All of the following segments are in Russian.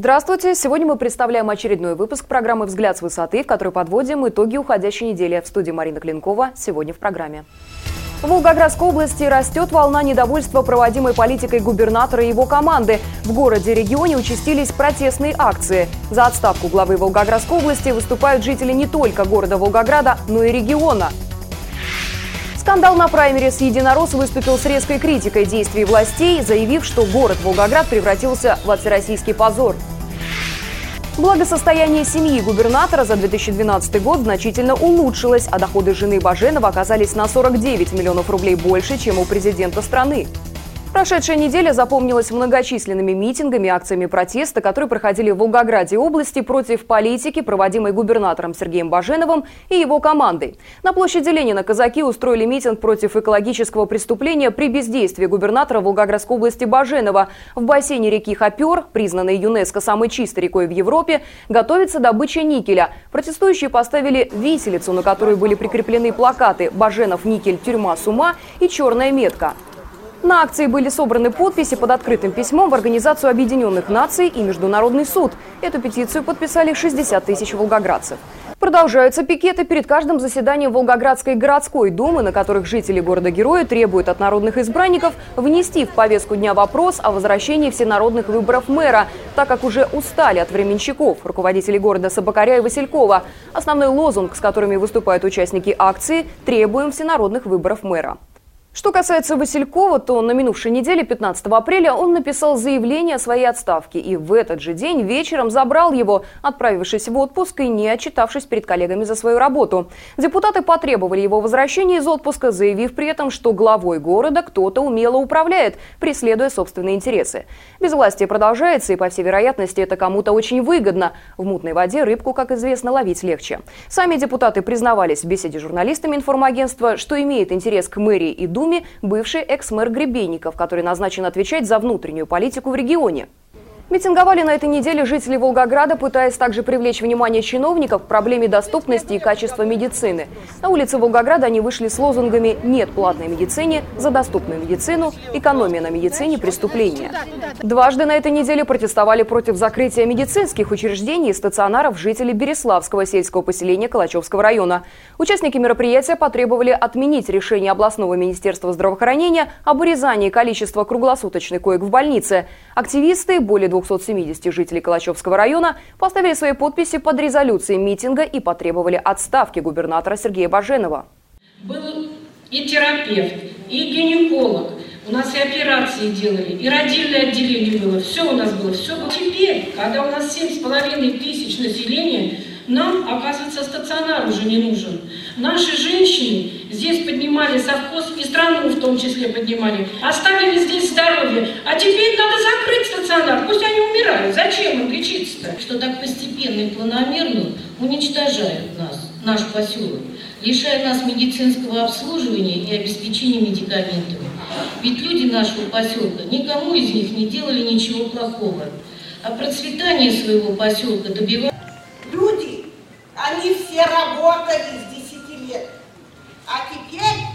Здравствуйте! Сегодня мы представляем очередной выпуск программы «Взгляд с высоты», в которой подводим итоги уходящей недели. В студии Марина Клинкова. Сегодня в программе. В Волгоградской области растет волна недовольства проводимой политикой губернатора и его команды. В городе и регионе участились протестные акции. За отставку главы Волгоградской области выступают жители не только города Волгограда, но и региона. Скандал на праймере с «Единорос» выступил с резкой критикой действий властей, заявив, что город Волгоград превратился в всероссийский позор. Благосостояние семьи губернатора за 2012 год значительно улучшилось, а доходы жены Баженова оказались на 49 миллионов рублей больше, чем у президента страны. Прошедшая неделя запомнилась многочисленными митингами и акциями протеста, которые проходили в Волгограде области против политики, проводимой губернатором Сергеем Баженовым и его командой. На площади Ленина казаки устроили митинг против экологического преступления при бездействии губернатора Волгоградской области Баженова. В бассейне реки Хопер, признанной ЮНЕСКО самой чистой рекой в Европе, готовится добыча никеля. Протестующие поставили виселицу, на которой были прикреплены плакаты «Баженов, никель, тюрьма с ума» и «Черная метка». На акции были собраны подписи под открытым письмом в Организацию Объединенных Наций и Международный суд. Эту петицию подписали 60 тысяч волгоградцев. Продолжаются пикеты перед каждым заседанием Волгоградской городской думы, на которых жители города-героя требуют от народных избранников внести в повестку дня вопрос о возвращении всенародных выборов мэра, так как уже устали от временщиков, руководителей города Собакаря и Василькова. Основной лозунг, с которыми выступают участники акции – «Требуем всенародных выборов мэра». Что касается Василькова, то на минувшей неделе, 15 апреля, он написал заявление о своей отставке и в этот же день вечером забрал его, отправившись в отпуск и не отчитавшись перед коллегами за свою работу. Депутаты потребовали его возвращения из отпуска, заявив при этом, что главой города кто-то умело управляет, преследуя собственные интересы. Безвластие продолжается, и, по всей вероятности, это кому-то очень выгодно. В мутной воде рыбку, как известно, ловить легче. Сами депутаты признавались в беседе с журналистами информагентства, что имеет интерес к мэрии и Думе бывший экс-мэр Гребенников, который назначен отвечать за внутреннюю политику в регионе. Митинговали на этой неделе жители Волгограда, пытаясь также привлечь внимание чиновников к проблеме доступности и качества медицины. На улице Волгограда они вышли с лозунгами «Нет платной медицине», «За доступную медицину», «Экономия на медицине», «Преступления». Дважды на этой неделе протестовали против закрытия медицинских учреждений и стационаров жители Береславского сельского поселения Калачевского района. Участники мероприятия потребовали отменить решение областного министерства здравоохранения об урезании количества круглосуточных коек в больнице. Активисты, более 270 жителей Калачевского района поставили свои подписи под резолюцией митинга и потребовали отставки губернатора Сергея Баженова. Был и терапевт, и гинеколог. У нас и операции делали, и родильное отделение было. Все у нас было, все было. Теперь, когда у нас 7,5 тысяч населения, нам, оказывается, стационар уже не нужен. Наши женщины здесь поднимали совхоз и страну в том числе поднимали. Оставили здесь здоровье. А теперь надо закрыть стационар. Пусть они умирают. Зачем им лечиться-то? Что так постепенно и планомерно уничтожают нас, наш поселок, лишая нас медицинского обслуживания и обеспечения медикаментами. Ведь люди нашего поселка, никому из них не делали ничего плохого. А процветание своего поселка добивались все работали с 10 лет. А теперь,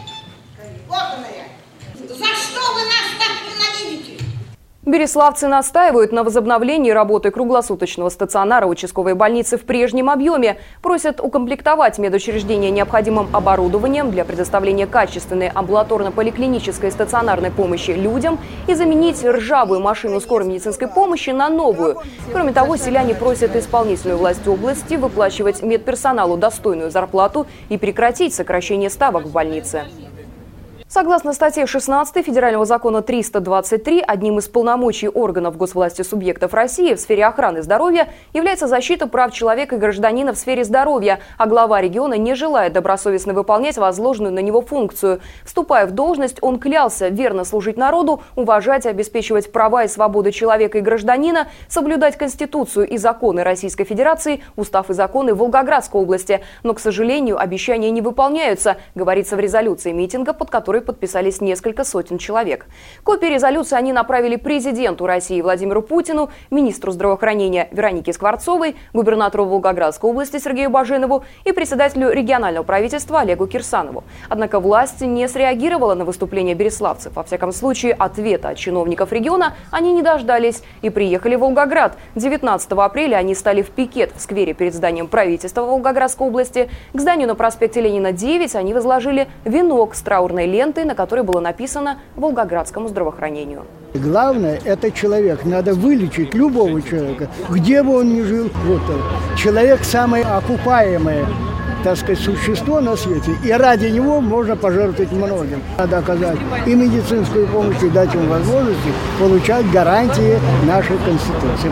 вот она я. За что вы нас так ненавидите? Береславцы настаивают на возобновлении работы круглосуточного стационара участковой больницы в прежнем объеме. Просят укомплектовать медучреждение необходимым оборудованием для предоставления качественной амбулаторно-поликлинической стационарной помощи людям и заменить ржавую машину скорой медицинской помощи на новую. Кроме того, селяне просят исполнительную власть области выплачивать медперсоналу достойную зарплату и прекратить сокращение ставок в больнице. Согласно статье 16 Федерального закона 323, одним из полномочий органов госвласти субъектов России в сфере охраны здоровья является защита прав человека и гражданина в сфере здоровья, а глава региона не желает добросовестно выполнять возложенную на него функцию. Вступая в должность, он клялся верно служить народу, уважать и обеспечивать права и свободы человека и гражданина, соблюдать Конституцию и законы Российской Федерации, устав и законы Волгоградской области. Но, к сожалению, обещания не выполняются, говорится в резолюции митинга, под которой подписались несколько сотен человек. Копии резолюции они направили президенту России Владимиру Путину, министру здравоохранения Веронике Скворцовой, губернатору Волгоградской области Сергею Баженову и председателю регионального правительства Олегу Кирсанову. Однако власть не среагировала на выступление береславцев. Во всяком случае, ответа от чиновников региона они не дождались и приехали в Волгоград. 19 апреля они стали в пикет в сквере перед зданием правительства Волгоградской области. К зданию на проспекте Ленина 9 они возложили венок с траурной лентой, на которой было написано «Волгоградскому здравоохранению». Главное – это человек. Надо вылечить любого человека, где бы он ни жил. Вот человек самое окупаемое так сказать, существо на свете, и ради него можно пожертвовать многим. Надо оказать и медицинскую помощь, и дать им возможности получать гарантии нашей Конституции.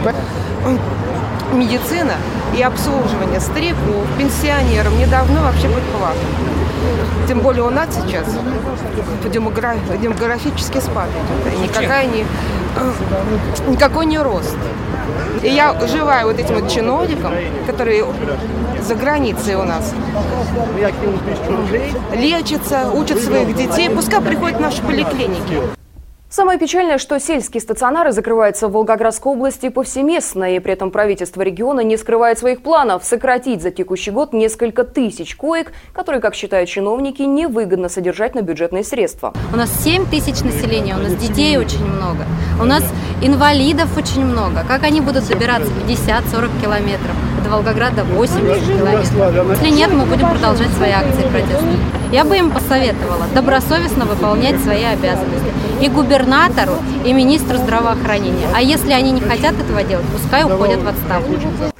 Медицина и обслуживание стариков, пенсионеров не должно вообще быть платным. Тем более у нас сейчас демограф, демографический спад идет. Никакая не, никакой не рост. И я желаю вот этим вот чиновникам, которые за границей у нас лечатся, учат своих детей, пускай приходят в наши поликлиники. Самое печальное, что сельские стационары закрываются в Волгоградской области повсеместно, и при этом правительство региона не скрывает своих планов сократить за текущий год несколько тысяч коек, которые, как считают чиновники, невыгодно содержать на бюджетные средства. У нас 7 тысяч населения, у нас детей очень много, у нас инвалидов очень много. Как они будут добираться 50-40 километров? До Волгограда 80 километров. Если нет, мы будем продолжать свои акции протеста. Я бы им посоветовала добросовестно выполнять свои обязанности. И губернатору, и министру здравоохранения. А если они не хотят этого делать, пускай уходят в отставку.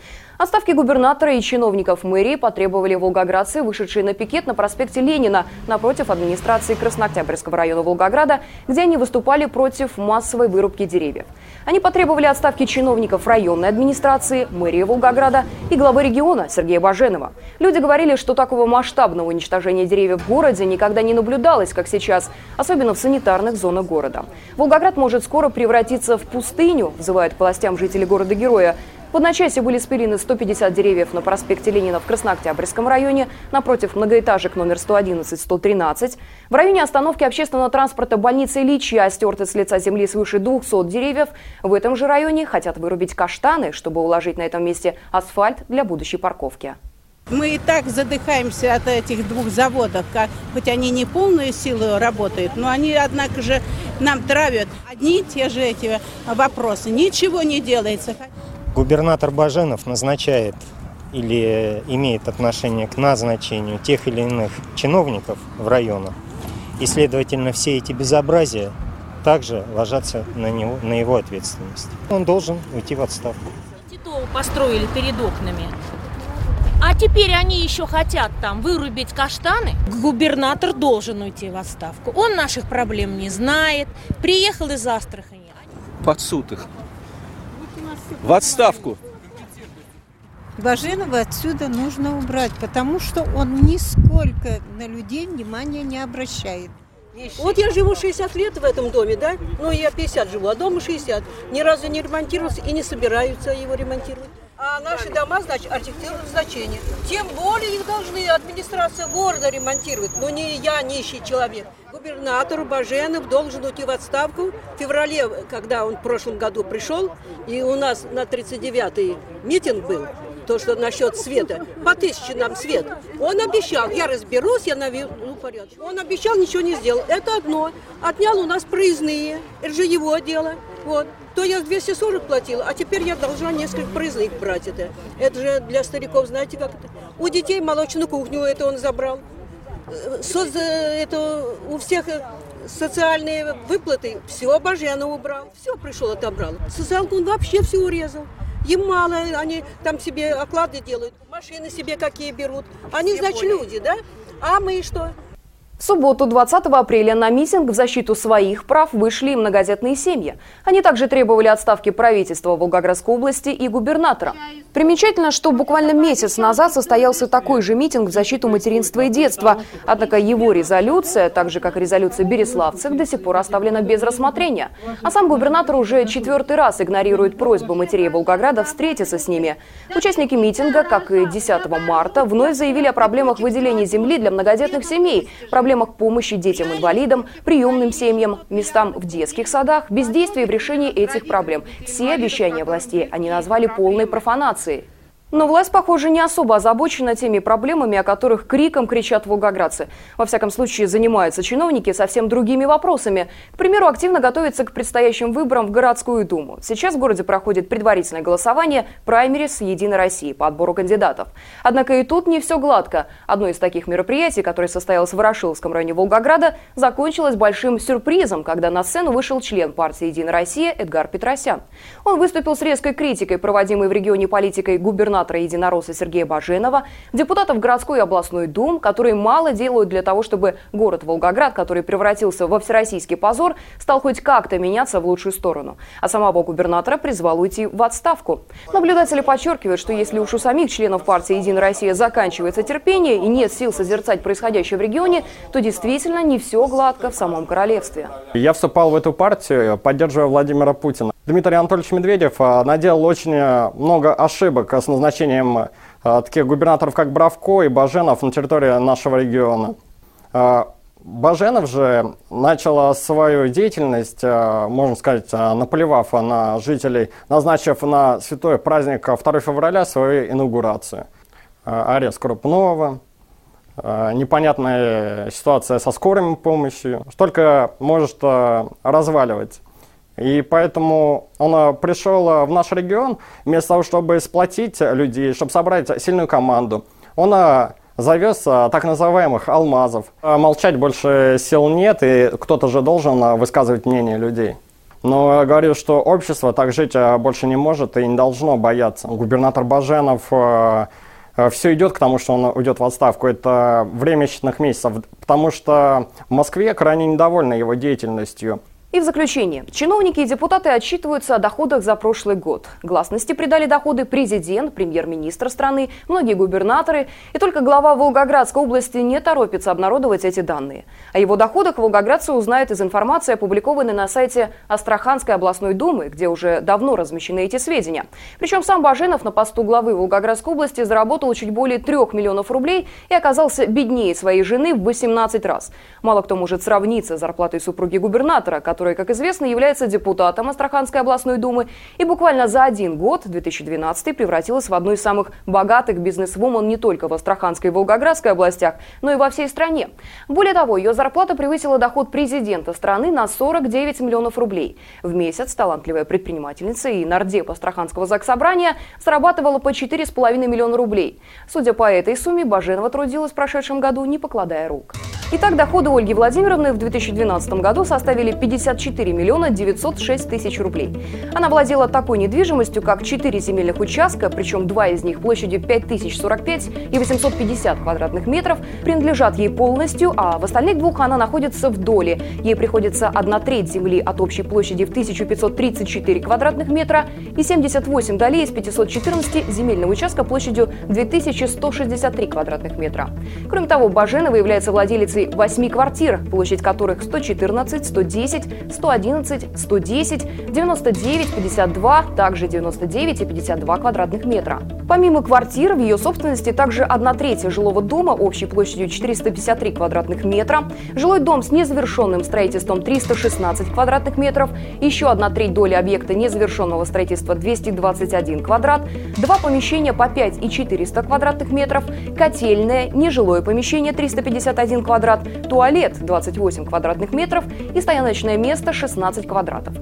Отставки губернатора и чиновников мэрии потребовали волгоградцы, вышедшие на пикет на проспекте Ленина напротив администрации Краснооктябрьского района Волгограда, где они выступали против массовой вырубки деревьев. Они потребовали отставки чиновников районной администрации, мэрии Волгограда и главы региона Сергея Баженова. Люди говорили, что такого масштабного уничтожения деревьев в городе никогда не наблюдалось, как сейчас, особенно в санитарных зонах города. Волгоград может скоро превратиться в пустыню, взывают к властям жители города-героя. В одночасье были спилены 150 деревьев на проспекте Ленина в Краснооктябрьском районе, напротив многоэтажек номер 111-113. В районе остановки общественного транспорта больницы Ильича стерты с лица земли свыше 200 деревьев. В этом же районе хотят вырубить каштаны, чтобы уложить на этом месте асфальт для будущей парковки. Мы и так задыхаемся от этих двух заводов, хоть они не полную силу работают, но они, однако же, нам травят одни и те же эти вопросы. Ничего не делается. Губернатор Баженов назначает или имеет отношение к назначению тех или иных чиновников в районах. И, следовательно, все эти безобразия также ложатся на, него, на его ответственность. Он должен уйти в отставку. Титову построили перед окнами. А теперь они еще хотят там вырубить каштаны. Губернатор должен уйти в отставку. Он наших проблем не знает. Приехал из Астрахани. Под суд их в отставку. Баженова отсюда нужно убрать, потому что он нисколько на людей внимания не обращает. Вот я живу 60 лет в этом доме, да? Ну, я 50 живу, а дома 60. Ни разу не ремонтировался и не собираются его ремонтировать. А наши дома, значит, архитектурное значение. Тем более их должны администрация города ремонтировать, но не я, нищий человек. Губернатор Баженов должен уйти в отставку. В феврале, когда он в прошлом году пришел, и у нас на 39-й митинг был, то, что насчет света, по тысяче нам свет. Он обещал, я разберусь, я наведу порядок. Он обещал, ничего не сделал. Это одно. Отнял у нас проездные, это же его дело. Вот. То я 240 платила, а теперь я должна несколько проездных брать это. Это же для стариков, знаете, как это? У детей молочную кухню это он забрал. Соц... Это у всех социальные выплаты, все Бажена убрал, все пришел отобрал. Социалку он вообще все урезал. Им мало, они там себе оклады делают, машины себе какие берут. Они, значит, люди, да? А мы что? В субботу, 20 апреля, на митинг в защиту своих прав вышли и многодетные семьи. Они также требовали отставки правительства Волгоградской области и губернатора. Примечательно, что буквально месяц назад состоялся такой же митинг в защиту материнства и детства. Однако его резолюция, так же как и резолюция береславцев, до сих пор оставлена без рассмотрения. А сам губернатор уже четвертый раз игнорирует просьбу матерей Волгограда встретиться с ними. Участники митинга, как и 10 марта, вновь заявили о проблемах выделения земли для многодетных семей, проблемах проблемах помощи детям-инвалидам, приемным семьям, местам в детских садах, бездействии в решении этих проблем. Все обещания властей они назвали полной профанацией. Но власть, похоже, не особо озабочена теми проблемами, о которых криком кричат волгоградцы. Во всяком случае, занимаются чиновники совсем другими вопросами. К примеру, активно готовятся к предстоящим выборам в городскую думу. Сейчас в городе проходит предварительное голосование праймерис «Единой России» по отбору кандидатов. Однако и тут не все гладко. Одно из таких мероприятий, которое состоялось в Ворошиловском районе Волгограда, закончилось большим сюрпризом, когда на сцену вышел член партии «Единая Россия» Эдгар Петросян. Он выступил с резкой критикой, проводимой в регионе политикой губернатора губернатора единоросса Сергея Баженова, депутатов городской и областной дум, которые мало делают для того, чтобы город Волгоград, который превратился во всероссийский позор, стал хоть как-то меняться в лучшую сторону. А самого губернатора призвал уйти в отставку. Наблюдатели подчеркивают, что если уж у самих членов партии «Единая Россия» заканчивается терпение и нет сил созерцать происходящее в регионе, то действительно не все гладко в самом королевстве. Я вступал в эту партию, поддерживая Владимира Путина. Дмитрий Анатольевич Медведев а, наделал очень а, много ошибок с назначением а, таких губернаторов, как Бравко и Баженов на территории нашего региона. Баженов же начал свою деятельность, можно сказать, наплевав на жителей, назначив на святой праздник 2 февраля свою инаугурацию. Арест Крупнова, непонятная ситуация со скорой помощью, только может разваливать и поэтому он пришел в наш регион, вместо того, чтобы сплотить людей, чтобы собрать сильную команду. Он завез так называемых алмазов. Молчать больше сил нет, и кто-то же должен высказывать мнение людей. Но говорю, что общество так жить больше не может и не должно бояться. Губернатор Баженов все идет к тому, что он уйдет в отставку. Это время считанных месяцев, потому что в Москве крайне недовольны его деятельностью. И в заключение. Чиновники и депутаты отчитываются о доходах за прошлый год. Гласности придали доходы президент, премьер-министр страны, многие губернаторы. И только глава Волгоградской области не торопится обнародовать эти данные. О его доходах волгоградцы узнают из информации, опубликованной на сайте Астраханской областной думы, где уже давно размещены эти сведения. Причем сам Баженов на посту главы Волгоградской области заработал чуть более трех миллионов рублей и оказался беднее своей жены в 18 раз. Мало кто может сравниться с зарплатой супруги губернатора, который который, как известно, является депутатом Астраханской областной думы и буквально за один год, 2012 превратилась в одну из самых богатых бизнесвумен не только в Астраханской и Волгоградской областях, но и во всей стране. Более того, ее зарплата превысила доход президента страны на 49 миллионов рублей. В месяц талантливая предпринимательница и нардеп Астраханского заксобрания зарабатывала по 4,5 миллиона рублей. Судя по этой сумме, Баженова трудилась в прошедшем году, не покладая рук. Итак, доходы Ольги Владимировны в 2012 году составили 54 миллиона 906 тысяч рублей. Она владела такой недвижимостью, как 4 земельных участка, причем два из них площадью 5045 и 850 квадратных метров, принадлежат ей полностью, а в остальных двух она находится в доле. Ей приходится одна треть земли от общей площади в 1534 квадратных метра и 78 долей из 514 земельного участка площадью 2163 квадратных метра. Кроме того, Баженова является владелицей территории 8 квартир, площадь которых 114, 110, 111, 110, 99, 52, также 99 и 52 квадратных метра. Помимо квартир, в ее собственности также одна треть жилого дома общей площадью 453 квадратных метра, жилой дом с незавершенным строительством 316 квадратных метров, еще одна треть доли объекта незавершенного строительства 221 квадрат, два помещения по 5 и 400 квадратных метров, котельное, нежилое помещение 351 квадрат, туалет 28 квадратных метров и стояночное место 16 квадратов.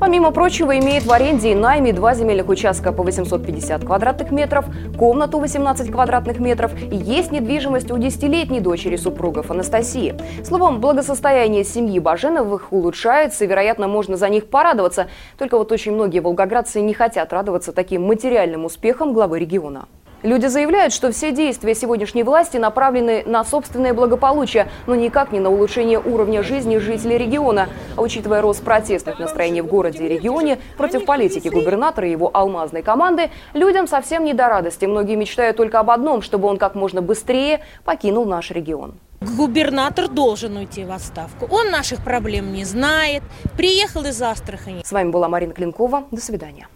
Помимо прочего, имеет в аренде и найме два земельных участка по 850 квадратных метров, комнату 18 квадратных метров и есть недвижимость у десятилетней дочери супругов Анастасии. Словом, благосостояние семьи Баженовых улучшается, и, вероятно, можно за них порадоваться. Только вот очень многие волгоградцы не хотят радоваться таким материальным успехам главы региона. Люди заявляют, что все действия сегодняшней власти направлены на собственное благополучие, но никак не на улучшение уровня жизни жителей региона. А учитывая рост протестных настроений в городе и регионе против политики губернатора и его алмазной команды, людям совсем не до радости. Многие мечтают только об одном, чтобы он как можно быстрее покинул наш регион. Губернатор должен уйти в отставку. Он наших проблем не знает. Приехал из Астрахани. С вами была Марина Клинкова. До свидания.